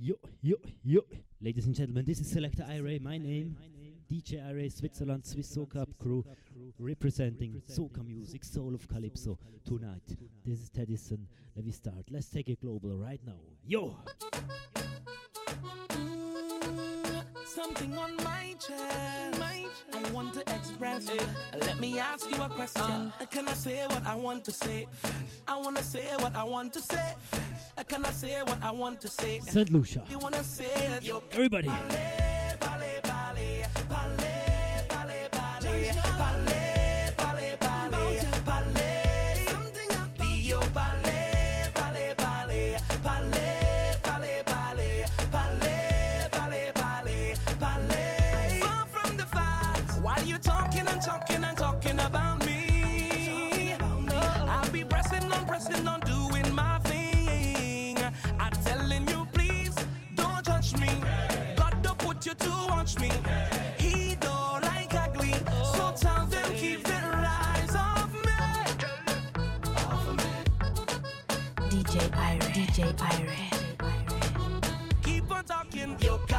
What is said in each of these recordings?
Yo, yo, yo. Ladies and gentlemen, this is Selector Ira. My name, DJ Ira, Switzerland, Swiss Soca crew, representing soca music, soul of calypso tonight. This is Teddison. Let me start. Let's take it global right now. Yo! Something on my chest, I want to express. Let me ask you a question. Uh. Can I say what I want to say? I want to say what I want to say. Can I say what I want to say? St. Lucia. You wanna say that you're Everybody.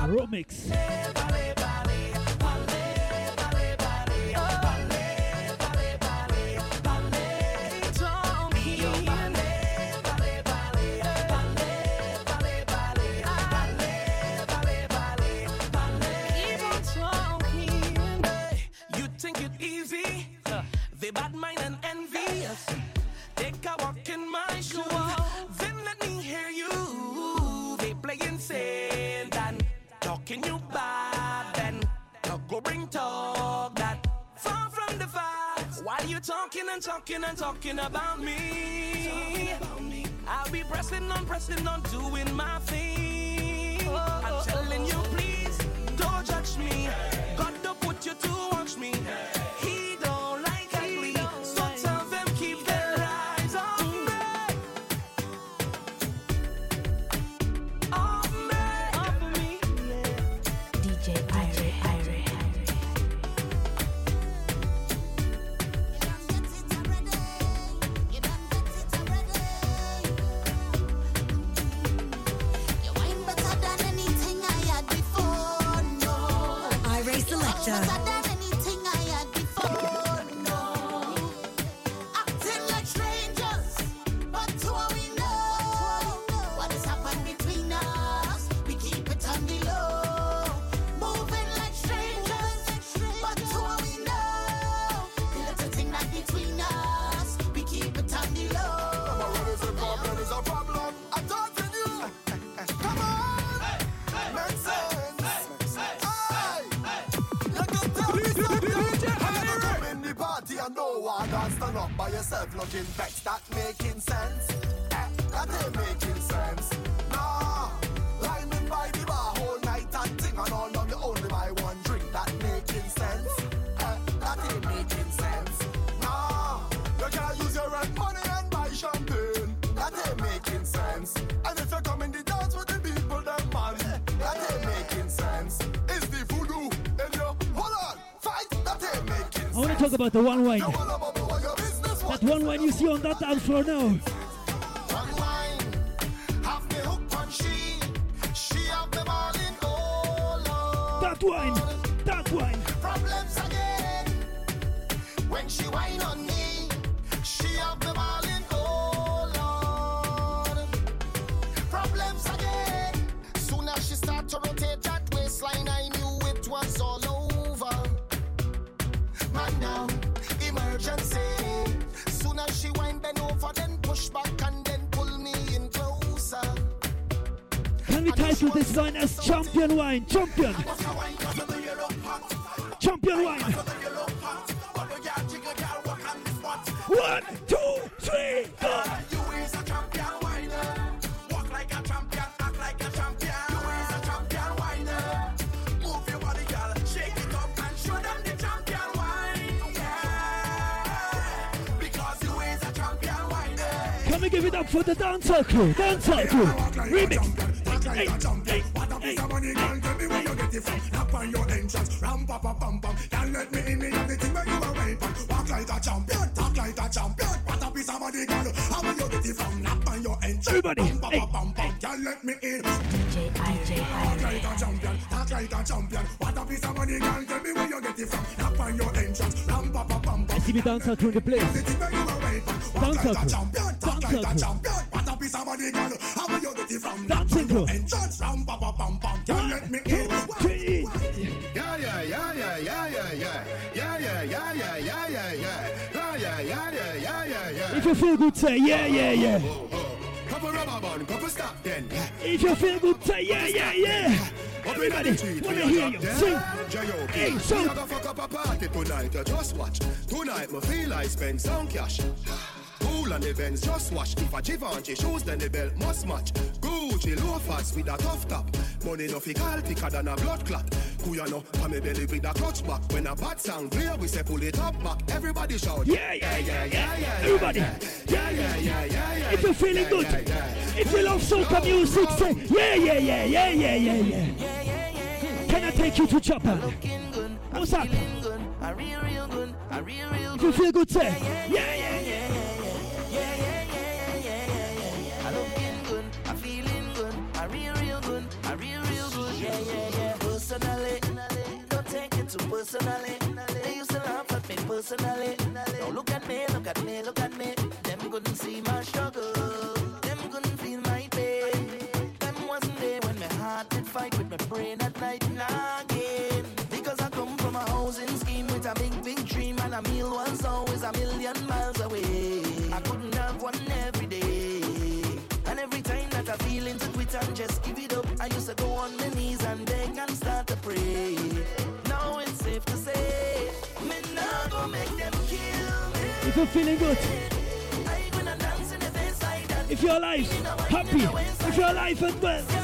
Romix. And talking and talking about me, I'll be pressing on, pressing on, doing my thing. I'm telling you, and no one dance. Stand up by yourself looking vexed. That making sense? Eh, That ain't making sense. Talk about the one wine. You wanna bubble what That one wine you see on that dance floor now. That wine, the girl jiggle, girl walk on the spot. One, two, three, four. You is a champion whiner. Walk like a champion, act like a champion. You is a champion whiner. Move your body, girl. Shake it up and show them the champion wine. Yeah. Because you is a champion whiner. Can we give it up for the dancehall crew? Dancehall crew. Remix hey, a jumping. What up hey, is a money, girl? Tell me where you get it from. Knock on your entrance, ram pa pa pam pam. Can't let me in, me the thing where you are welcome. Walk like a champion, talk like a champion. What up is a money, girl? How will you get it from? Knock on your entrance, Everybody. ram pa pa pam pam. Can't let me in. Walk like a champion, talk like a champion. What up is a money, girl? Tell me where you get it from. Knock on your entrance, ram pa pa pam pam. I see the dancer to the place. Dancer to, dancer to up is a girl. How will you get it from? That trickle. And judge from pam pam pam. Can let me eat. Yeah yeah yeah yeah yeah yeah yeah yeah yeah yeah yeah yeah yeah yeah yeah yeah yeah yeah yeah yeah. If you feel good, say yeah yeah yeah. Couple rubber band, couple stop then. If you feel good, say yeah yeah yeah. Everybody, wanna hear you sing. Hey, so. We gonna fuck up a party tonight. Just watch. Tonight, my feel I spend some cash. Cool on the bends, just watch. If a Givenchy shoes, then the belt must match. Gucci loafers with a tough top. Money no fi call thicker than a blood clot. Who ya know? Pa me belly with a clutch back. When a bad sound clear, we say pull it up back. Everybody shout. Yeah, yeah, yeah, yeah, yeah. yeah. Everybody. Yeah, yeah, yeah, yeah, yeah. If you're feeling good, if you love soca music, say yeah, yeah, yeah, yeah, yeah, yeah, yeah. Can I take you to Japan? What's up? I real, real good. I real, real good. If you feel good, say yeah, yeah, yeah. yeah yeah, yeah. good. If you're alive, happy. If you're alive and well.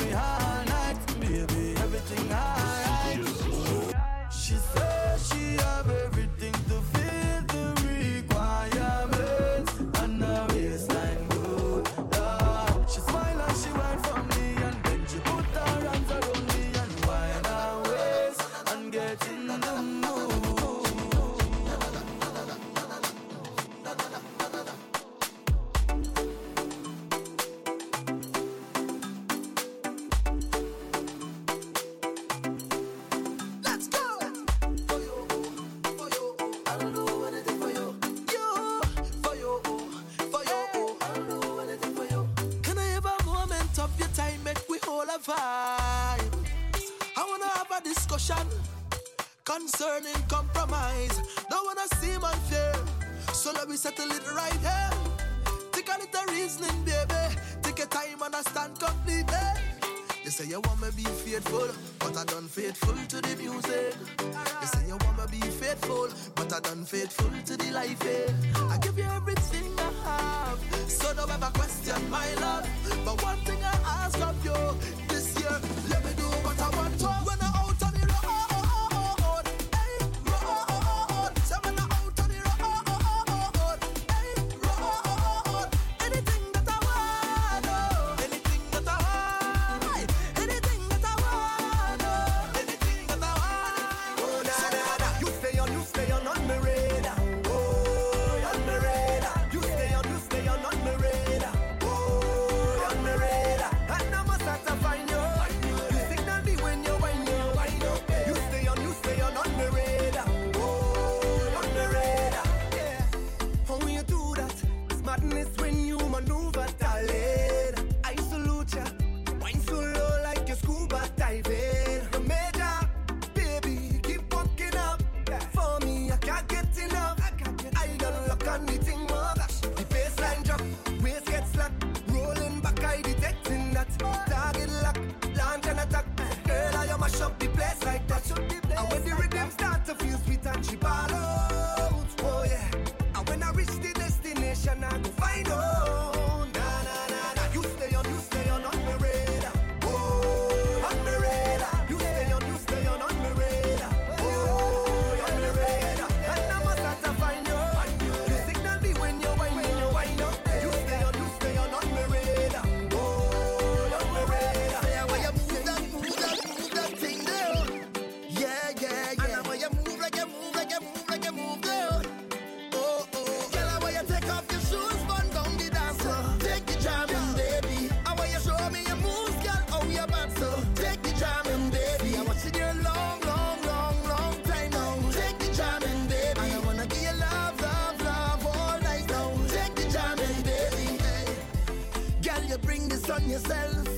me all night, baby, everything I yourself.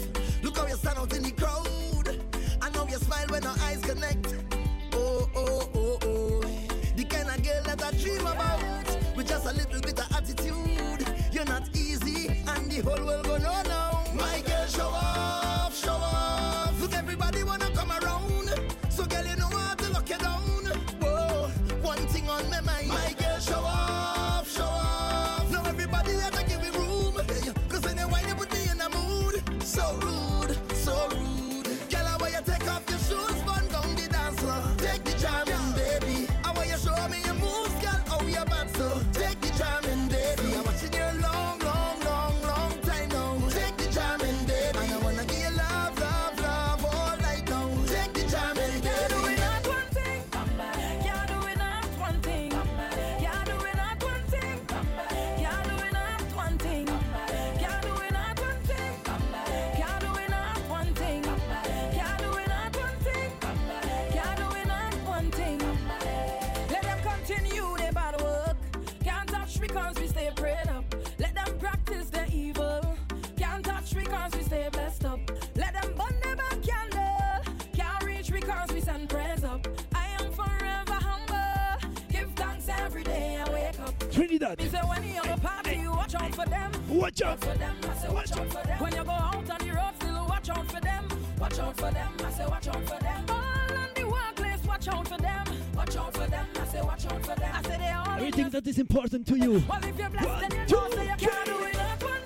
Trinidad. Me say when you go party, you watch out for them. Watch out for them. I say watch, out for them. When you go out on the road, still watch out for them. Watch out for them. I say watch out for them. All on the workplace, watch out for them. Watch out for them. I say watch out for them. I say they all. Everything that is important to you. Well, if you're blessed, then you know you can't do it. Not one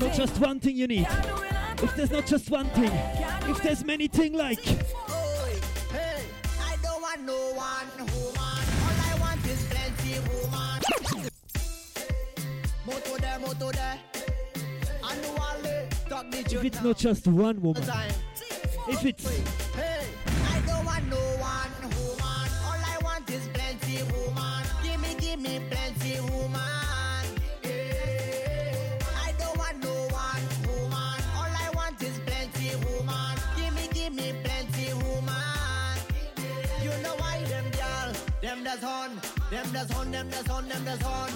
not just one thing you need, if there's not just one thing, if there's many things like. I don't want no one woman. All I want is plenty woman. Moto moto. If it's not just one woman, if it's them does on, them does on, them does on.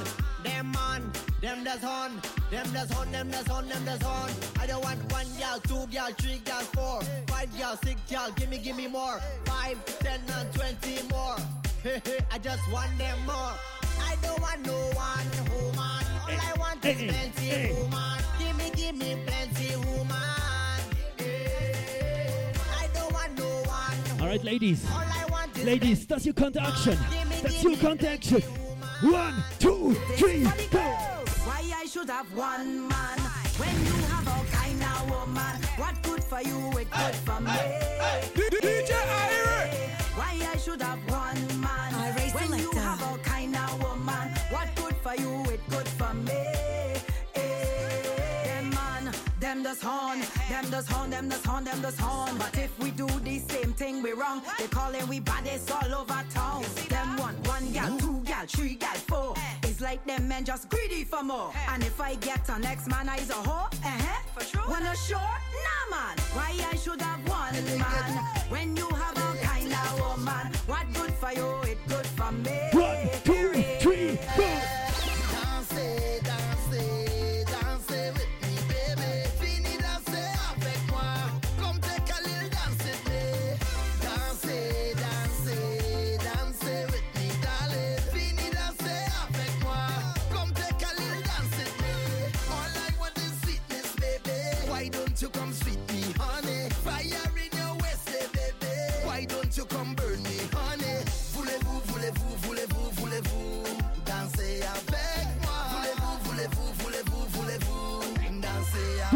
Them man, them does on, them does on, them does on, them does on. I don't want one girl, two girl, three girl, four, five girl, six girl. Give me, give me more. Five, ten, and twenty more. I just want them more. I don't want no one woman. All I want is eh, eh, Hey, hey, eh, plenty woman. Give me, give me plenty woman. Eh, I don't want no one. All right, ladies. All I want is Ladies, that's your counter action. That's your counter action. One, two, three, go. Why I should have one man when you have all kind of woman? What good for you, it good for me. DJ Irie. Why I should have one man when you have all kind of woman? What good for you, it good for me. Does horn, them does horn, them does horn, them does horn. But if we do the same thing, we wrong. They calling we baddest all over town. Them one, one gal, two gal, three gal, four. It's like them men just greedy for more. And if I get a next man, I's a whore. Uh-huh. For sure. Wanna sure? Nah man. Why I should have one man when you have all kind of woman? What good for you? It good for me.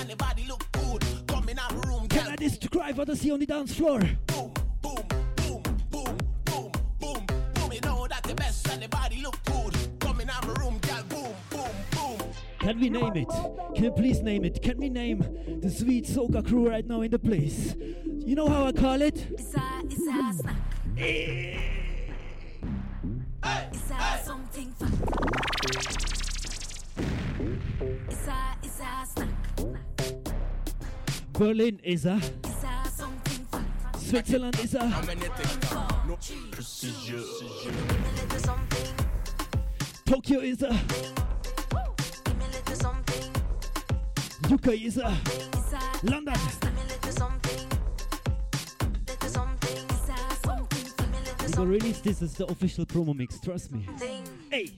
and your body look good. Come in our room, Can. I describe what I see on the dance floor? Can you please name it? Can we name the sweet soca crew right now in the place? You know how I call it? It's a, it's a snack. It's a something fun. It's a, it's a snack. Berlin is a, It's a something fun. Switzerland is a, Give me a little something. Tokyo is a, Give is a little We will release this as the official promo mix, trust me. Hey!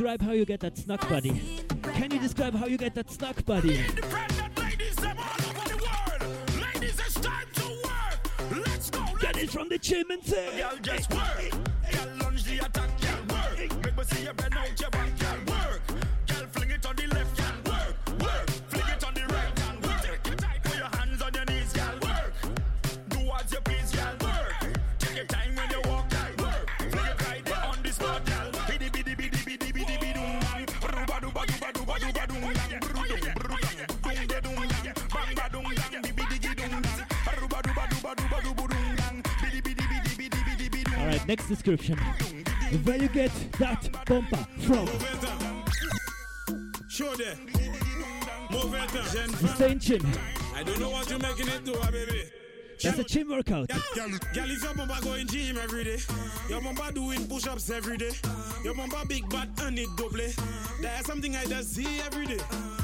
Describe how you get that snuck buddy? Can you describe how you get that snuck buddy? Independent ladies, them all over the world Ladies, it's time to work Get it from the gym Next description. Where you get that bumper from? Show there. Move it, Gen Mr. Inchin. I don't know what you're making it to, ah, baby. That's a gym workout. Girl, girl, if your bumper going gym every day, your bumper doing push-ups every day, your bumper big bad and it double. That's something I just see every day.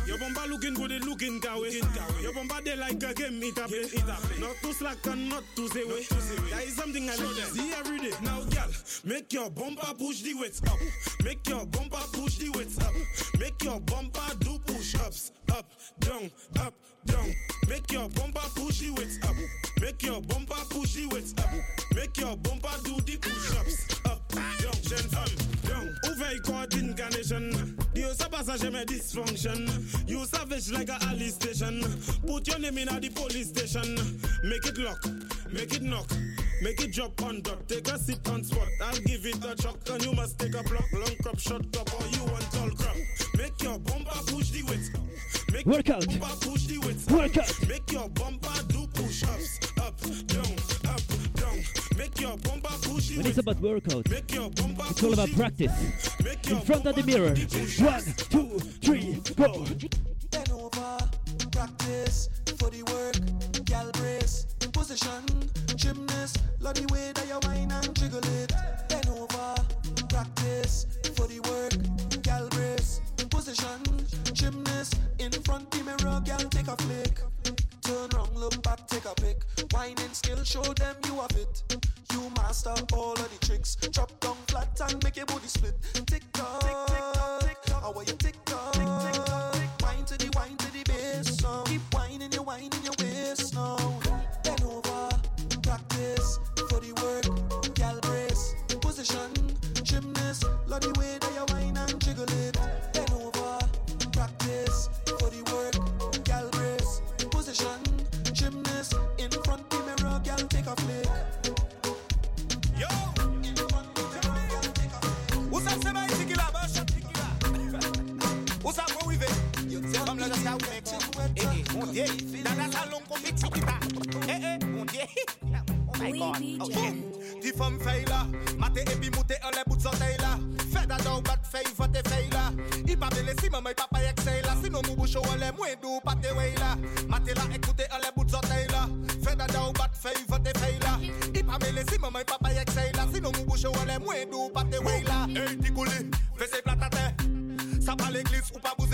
Your bumper looking good, it looking kawe. Your bumper they like a game it up. Eh. Not too slack and not too say way. That is something I just see every day. Now, girl, make your bumper push the weights up. Make your bumper push the weights up. Make your bumper do push-ups up, down, up, down. Make your bumper push the weights up. Make your bumper push the weights up. Make your bumper do the push-ups up, down, femme, down. Ouvert coordination. You sa passage me dysfunction. You savage like a alley station. Put your name in at the police station. Make it lock, make it knock. Make it drop on dot, take a sip on spot. I'll give it a chuck, and you must take a block, long crop, short top, or you want tall crop. Make your bumper push the weights. Make Workout. your bumper push the weights. Workout. Make your bumper do push-ups. Up, down, up, down. Make your bumper push When it's about workout, it's all about practice. In front of the mirror. One, two, three, go. Bend over, practice for the work, gal brace, position, gymnast, love the way that you whine and jiggle it. Bend over, practice for the work, gal brace, position, gymnast, in front of the mirror, gal take a flick. Turn round, look back, take a pic. Whining skill, show them you have it. You master all of the tricks. Drop down flat and make your body split. Tick tock, tick tock, tick tock. How are you tick tock, tick tock, tick Wine to the wine to the bass. Keep whining, you whining mon Dieu. Dans la salon qu'on mixe qui. Eh, eh, mon Dieu. Oh my God. DJ. Ok. Di femme fey là. Maté et puis mouté en les bouts de soleil là. Fais d'adore, bat fey, vote fey là. Il pas belle si maman et papa excel là. Sinon mon bouchon en les moins doux, pas te way là. Maté là, écoutez en les bouts de soleil là. Fais d'adore, bat fey, vote fey là. Il pas belle si maman et papa excel là. Sinon mon bouchon en les moins doux, pas te way là. Hey, Ticouli, fais ses plats à terre. Ça pas l'église ou pas vous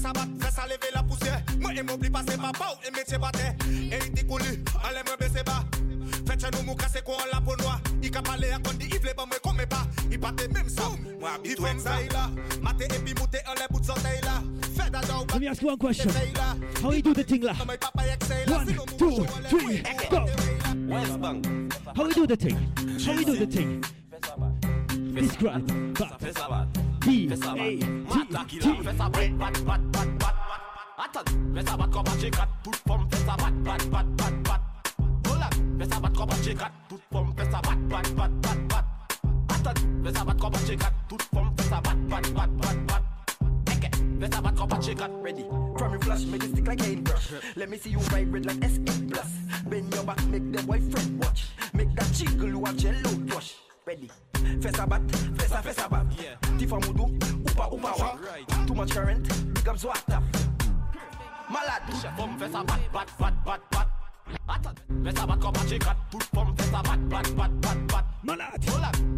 épais. Fais ça battre, fais ça lever la poussière. Moi et m'oublie ah, passer papa ou et métier battre. Et dit couli, allez me baisser bas. Faites chez nous mou casser quoi la peau noire. Il cap aller à condi, il veut pas me comme pas. Il batte même ça. Moi il fait ça là. Maté et puis mouté en les bouts de soleil là. Fais d'adore. Let me ask you one question. How you do the thing, lah? Maman et papa excel là. One, Sinon, mon two, bouchon, on les three, moins. go. West Bank. How you do the thing? How you do the thing? Describe. Ba- B A T T. Ready. From your flash, make it stick like paintbrush. Let me see you vibrate like S8 plus. Bend your back, make the boyfriend watch. Make that jiggle, you have jello wash. Ready. Fessa bat, fessa fessa bat. Yeah. Tifa mudu, upa upa wa. Too much current, big up zwata. Malade. Bum fessa bat, bat, bat, bat, bat. Fessa bat comme un chicat, tout pomme fessa bat, bat, bat, bat, bat. Malade.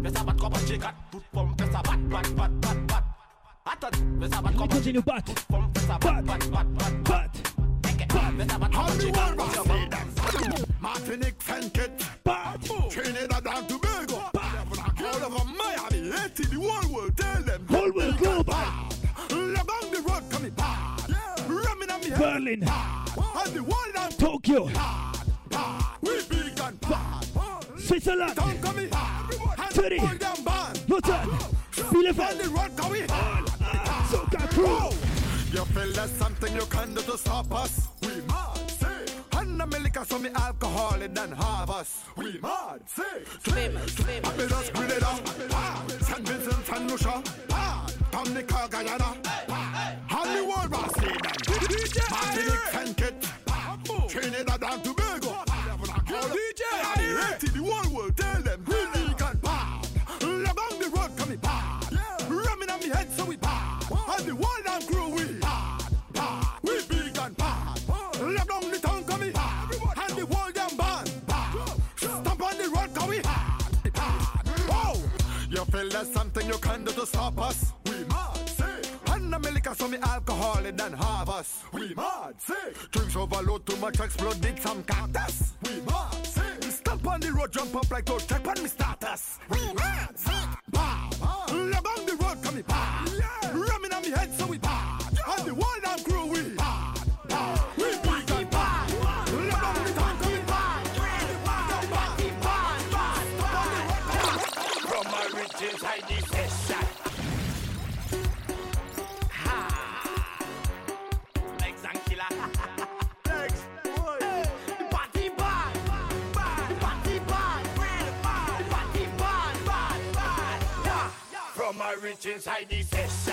Fessa bat comme un chicat, tout pomme fessa bat, bat, bat, bat, bat. Attends, fessa bat Let me comme un continue. Bat. pomme fessa bat, bat, bat, bat, bat. Bat. Fessa bat comme un And the chicat, world was see them. Martinique, Saint-Kitts, Bat. Trinidad and Tobago, all over Miami, Haiti, the whole world, tell them. Whole world global. Log on the road, coming bad. Ramming on me head. Berlin. Bad. And the world and Tokyo. bad. Bad. We big and bad. Switzerland. Town coming bad. And Teddy. the world and bad. Luton. On the Bielefeld. road, coming hard. Soca crew. You feel there's something you can do to stop us? We mad, say. And the liquor so me alcohol it than have us. We mad, say. Famous, famous. Barbados, Grenada. St. Vincent, St. Lucia. Ah, Dominica, Guyana, bad. And the world see them. Martinique, St. Kitts. Trinidad and to stop us. We mad, say. And the liquor so me alcoholic than half us. We mad, say. Drinks overload too much exploded some cactus. We mad, say. Stamp on the road, jump up like those check on me status. We mad, say. Bah, bah. Love on the road, come me bad. Ramming on me head, so we bad. And the world courage inside this session.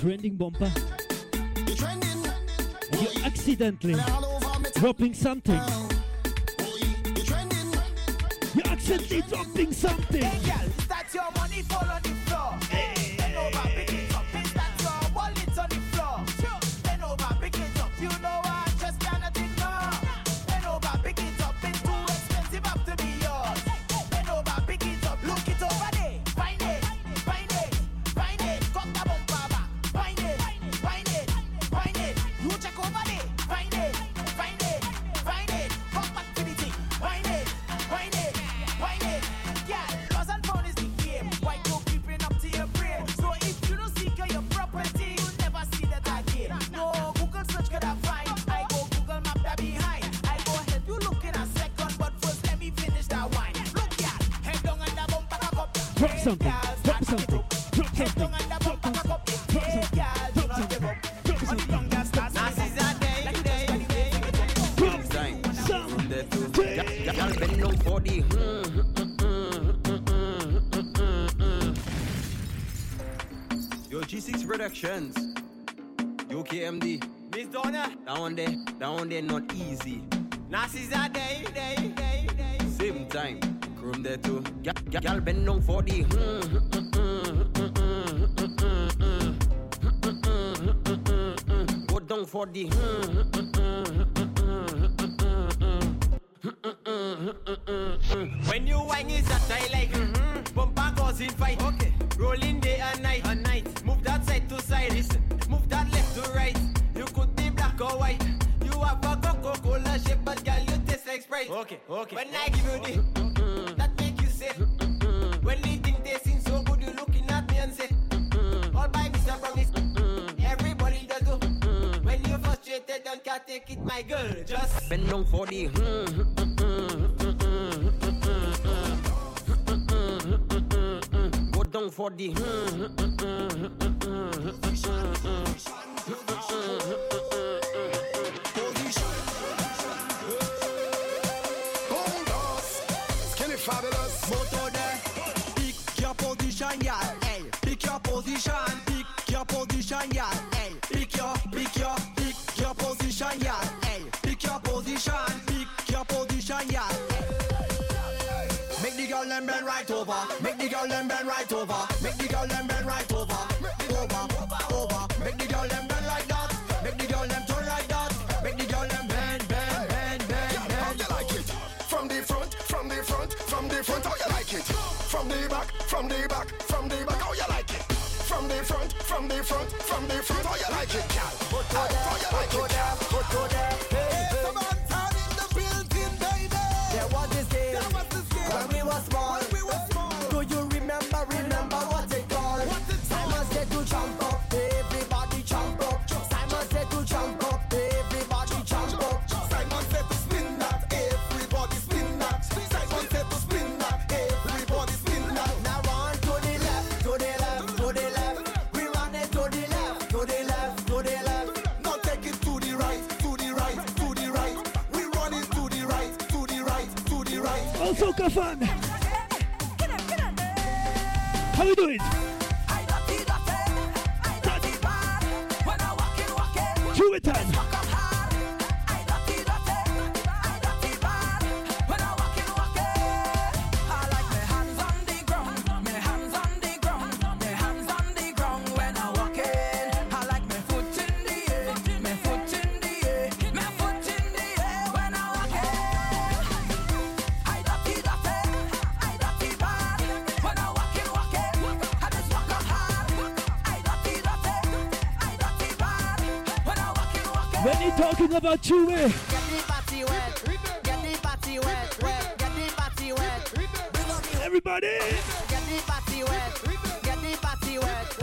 Trending bumper. You trending. You're accidentally dropping something. You trending. You're accidentally dropping something. Drop something. Drop something. Drop something. Drop something. Drop something. Drop something. Drop something. Y'all been no body. Yo, G6 Productions. Yo, KMD. Miss Donna. Down there, down there, not easy. Nazis are Girl, bend down for the. mm, mm, mm, mm, mm, mm, mm, mm, mm, mm, mm, mm, mm. Go down for the. mm, mm, mm, mm, my girl Just Bend down for the. mm, mm, mm, mm, mm, mm, mm, mm, mm, mm, mm. Go down for the. mm, mm, mm, mm, mm, mm, mm, Skinny right over. Make the girl them bend right over. Make the girl them bend right over. Over, over. Make the girl them bend like that. Make the girl them turn like that. Make the girl them bend, bend, bend, bend, How you like it? From the front, from the front, from the front, how you like it? From the back, from the back, from the back, how you like it? From the front, from the front, from the front, how you like it, girl? How you like it, girl? no they left, no they left. Now take it to the right, to the right, to the right. We running to the right, to the right, to the right. Oh, so fun! How we doing? Two it time. About Get the party wet, get the party wet, get the party wet. everybody. Get the party wet, get the party wet,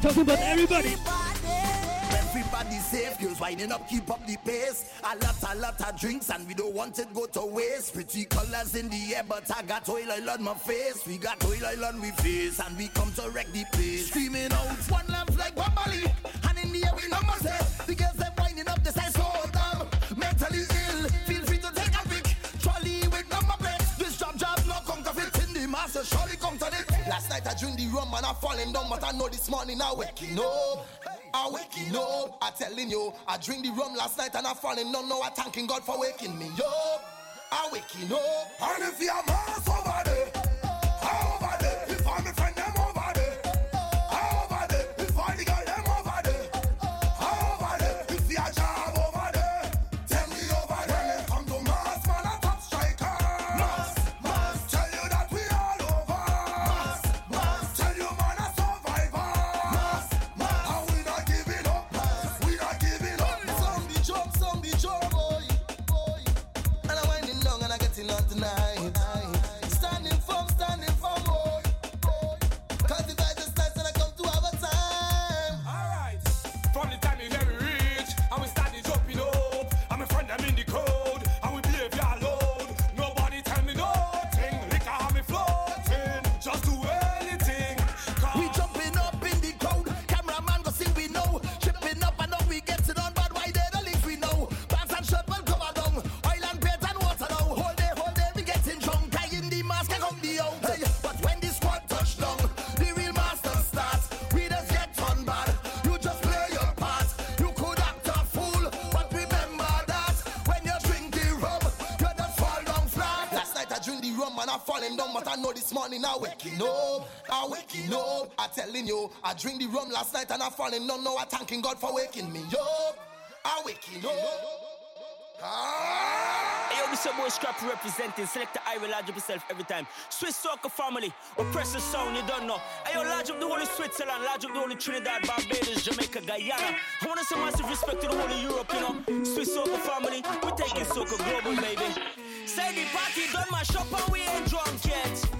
talking about everybody. Everybody safe, girls winding up, keep up the pace. A lot, of drinks, and we don't want it go to waste. Pretty colors in the air, but I got oil oil on my face. We got oil oil on we face, and we come to wreck the place. Screaming out, one love like Bob Marley, and in the air we know number say. The girls them winding up, the size so dumb. Mentally ill, feel free to take a pic. Trolley with number plates. This job job no counterfeit in the master, surely come to it. Last night I drink the rum and I falling down, but I know this morning I waking up. I waking up, I telling you, I drink the rum last night and I'm falling down. Now I thanking God for waking me up. I waking up, and if you're mass over there, I falling down, but I know this morning I waking up. I waking up. I telling you, I drink the rum last night and I falling down. Now I thanking God for waking me up. I waking up. Ah. Hey, yo, this your boy Scrappy representing. Select the Ira, large up yourself every time. Swiss Soca Family, oppressor sound, you don't know. Hey, yo, large up the whole of Switzerland, large up the whole of Trinidad, Barbados, Jamaica, Guyana. I wanna say massive respect to the whole of Europe, you know. Swiss Soca Family, we taking soca global, baby. Say the party done my shop and we ain't drunk yet.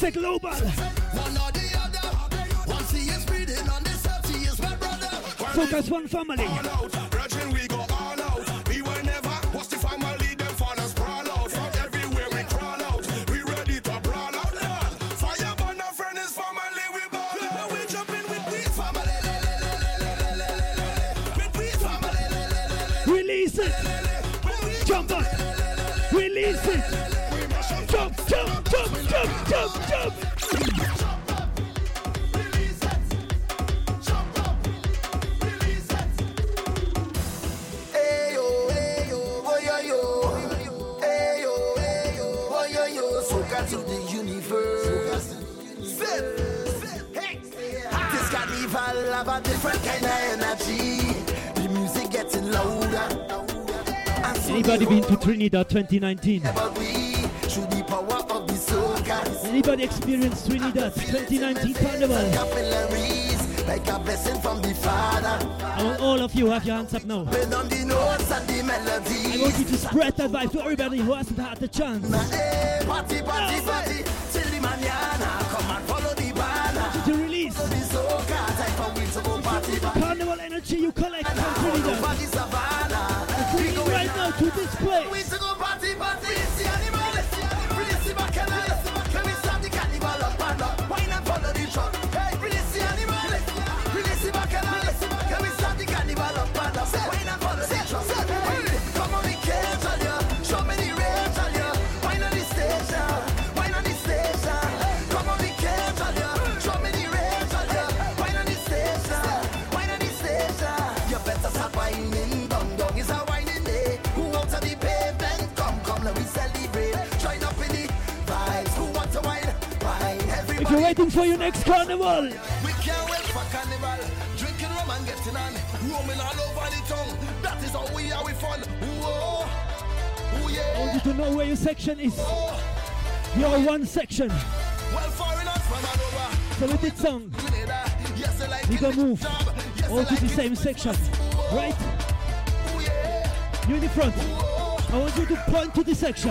It's a global. One or the other. On this is brother. Focus one family. We go all out. We never. The family? From everywhere we crawl out. We ready to brawl out. Fire family. We. We we family. Family. Release it. Jump up. Release it. Anybody been to Trinidad 2019? Anybody experienced Trinidad 2019 Carnival? I all of you have your hands up now. I want you to spread that vibe to everybody who hasn't had the chance. Yeah. Eh. To release carnival energy you collect from Trinidad to this We place. to go party, party. You're waiting for your next carnival, We can't wait for carnival. Drinking rum and getting on. Roaming all over the tongue. That is how we are, we fun. Whoa. Ooh, I want you to know where your section is. Oh. You're one section. Well, foreigners from all over. So with this song. Yes, like we it, move. Yes, all they to like the same section. Right? Ooh, yeah. You in the front. Oh. I want you to point to the section.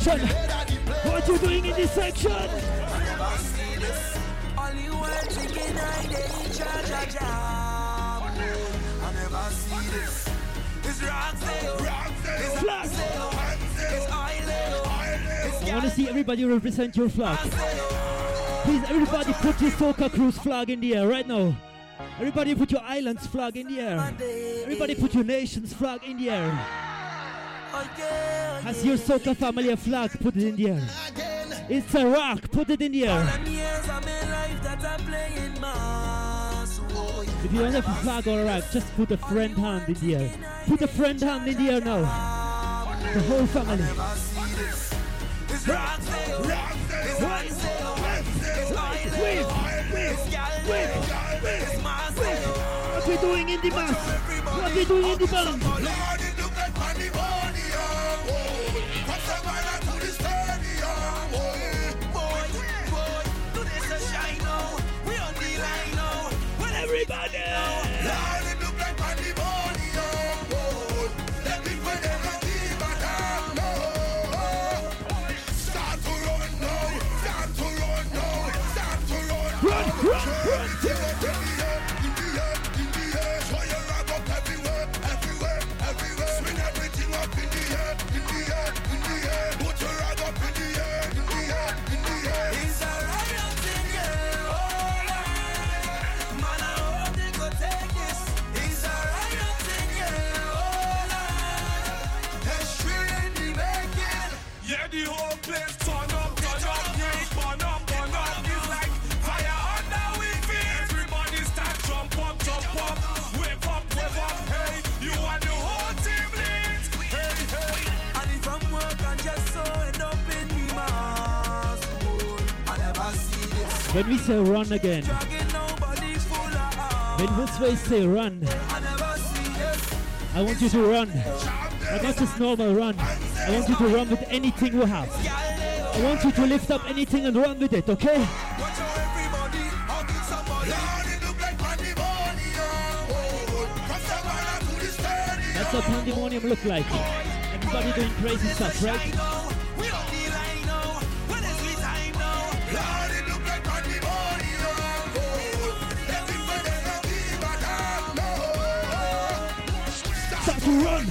section. What you doing in this section? Chicken I want to see everybody represent your flag. Please, everybody put your Soca Cruise flag in the air right now. Everybody put your island's flag in the air. Everybody put your nation's flag in the air. Has your Soca family a flag? Put it in the air. It's a rock. Put it in the air. If you don't have a flag or a rock, just put a friend hand in the air. Put a friend hand in the air now. The whole family. It's Marseille. What we doing in the mass? What we doing in the band? When we say run again, when this way say run, I want you to run. Not just normal run. I want you to run with anything you have. I want you to lift up anything and run with it, okay? That's what pandemonium look like. Everybody doing crazy stuff, right? To run!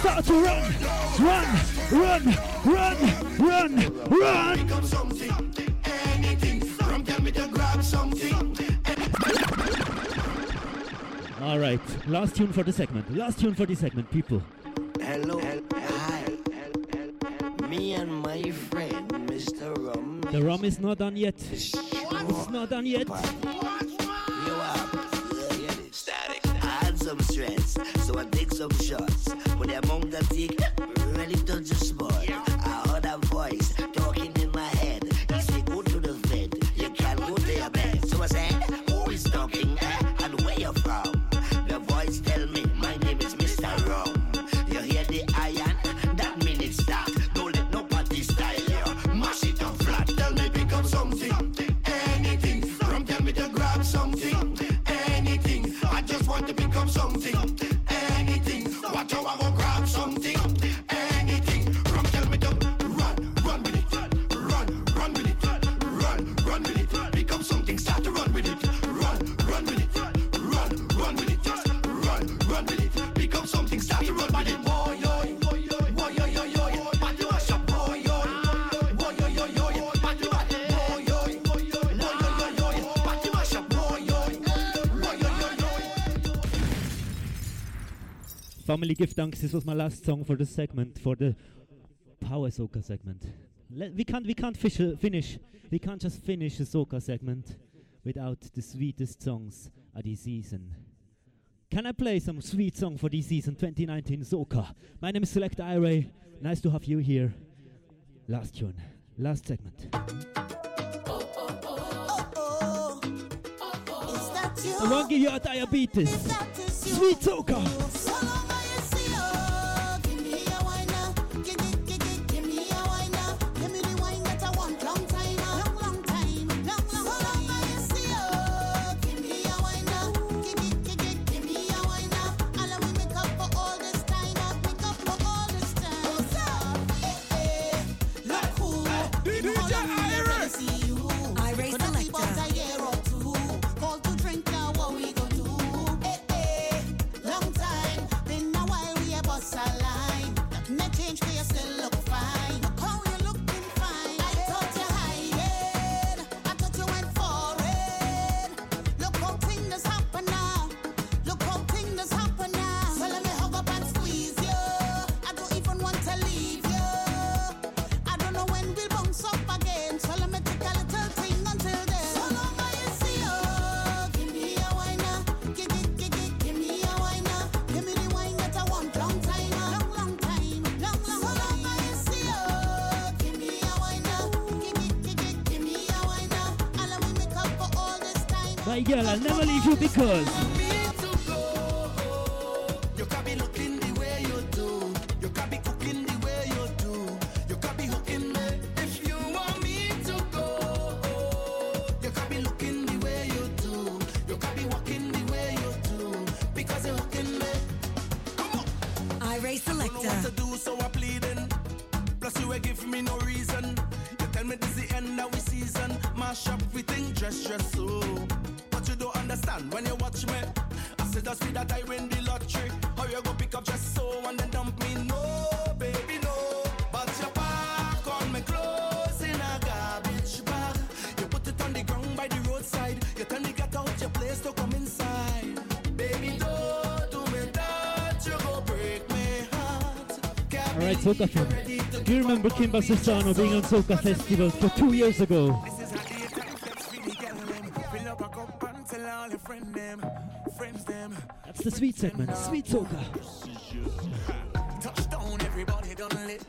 Start to run! Run! Run! Run! Run! Run! Become something, anything. From tell me to grab something. Alright, last tune for the segment. Last tune for the segment, people. Hello, hi. Me and my friend, Mr. Rum. The rum is not done yet. It's not done yet. Some stress, so I take some shots. But the amount I take, really touch the spot. I heard a voice talking in Family Give Thanks. This was my last song for the segment, for the Power Soca segment. Let, we can't, we can't fish, uh, finish, we can't just finish the Soca segment without the sweetest songs of the season. Can I play some sweet song for this season 2019 Soca? My name is Select IRA. Nice to have you here. Last tune, last segment. I want to give you a diabetes. Sweet Soca. Girl, I'll never leave you because. Soca you're fan. ready to Do you remember Kimba Sestano being on Soca Festival for two years ago? Fill up a cup and tell all your friend them, friends them. That's the sweet segment, Sweet Soca. Touchdown, everybody done lit.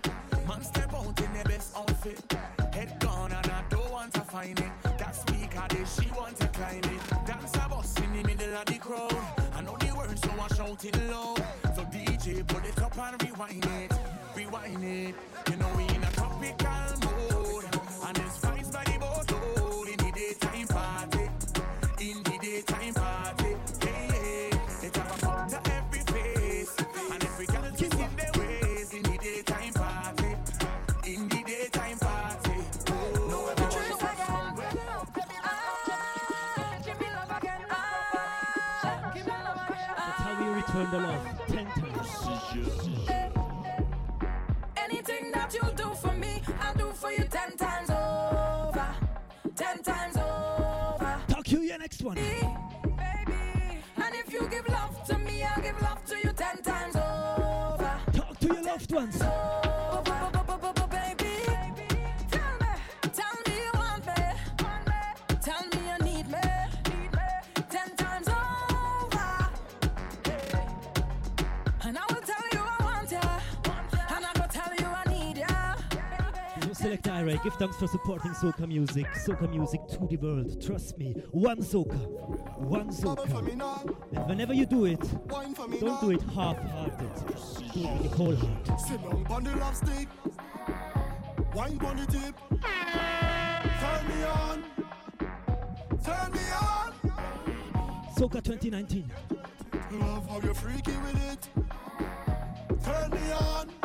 Man step out in their best outfit. Head gone and I don't want to find it. once. Give thanks for supporting Soca music. Soca music to the world. Trust me. One Soca. One Soca. And whenever you do it, don't do it half hearted. Do it with whole heart. Sit down on the love stick. Wine on the tip. Turn me on. Turn me on. Soca 2019. Love how you're freaky with it. Turn me on.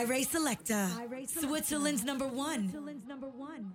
Ire Selecta, Switzerland's number one. Switzerland's number one.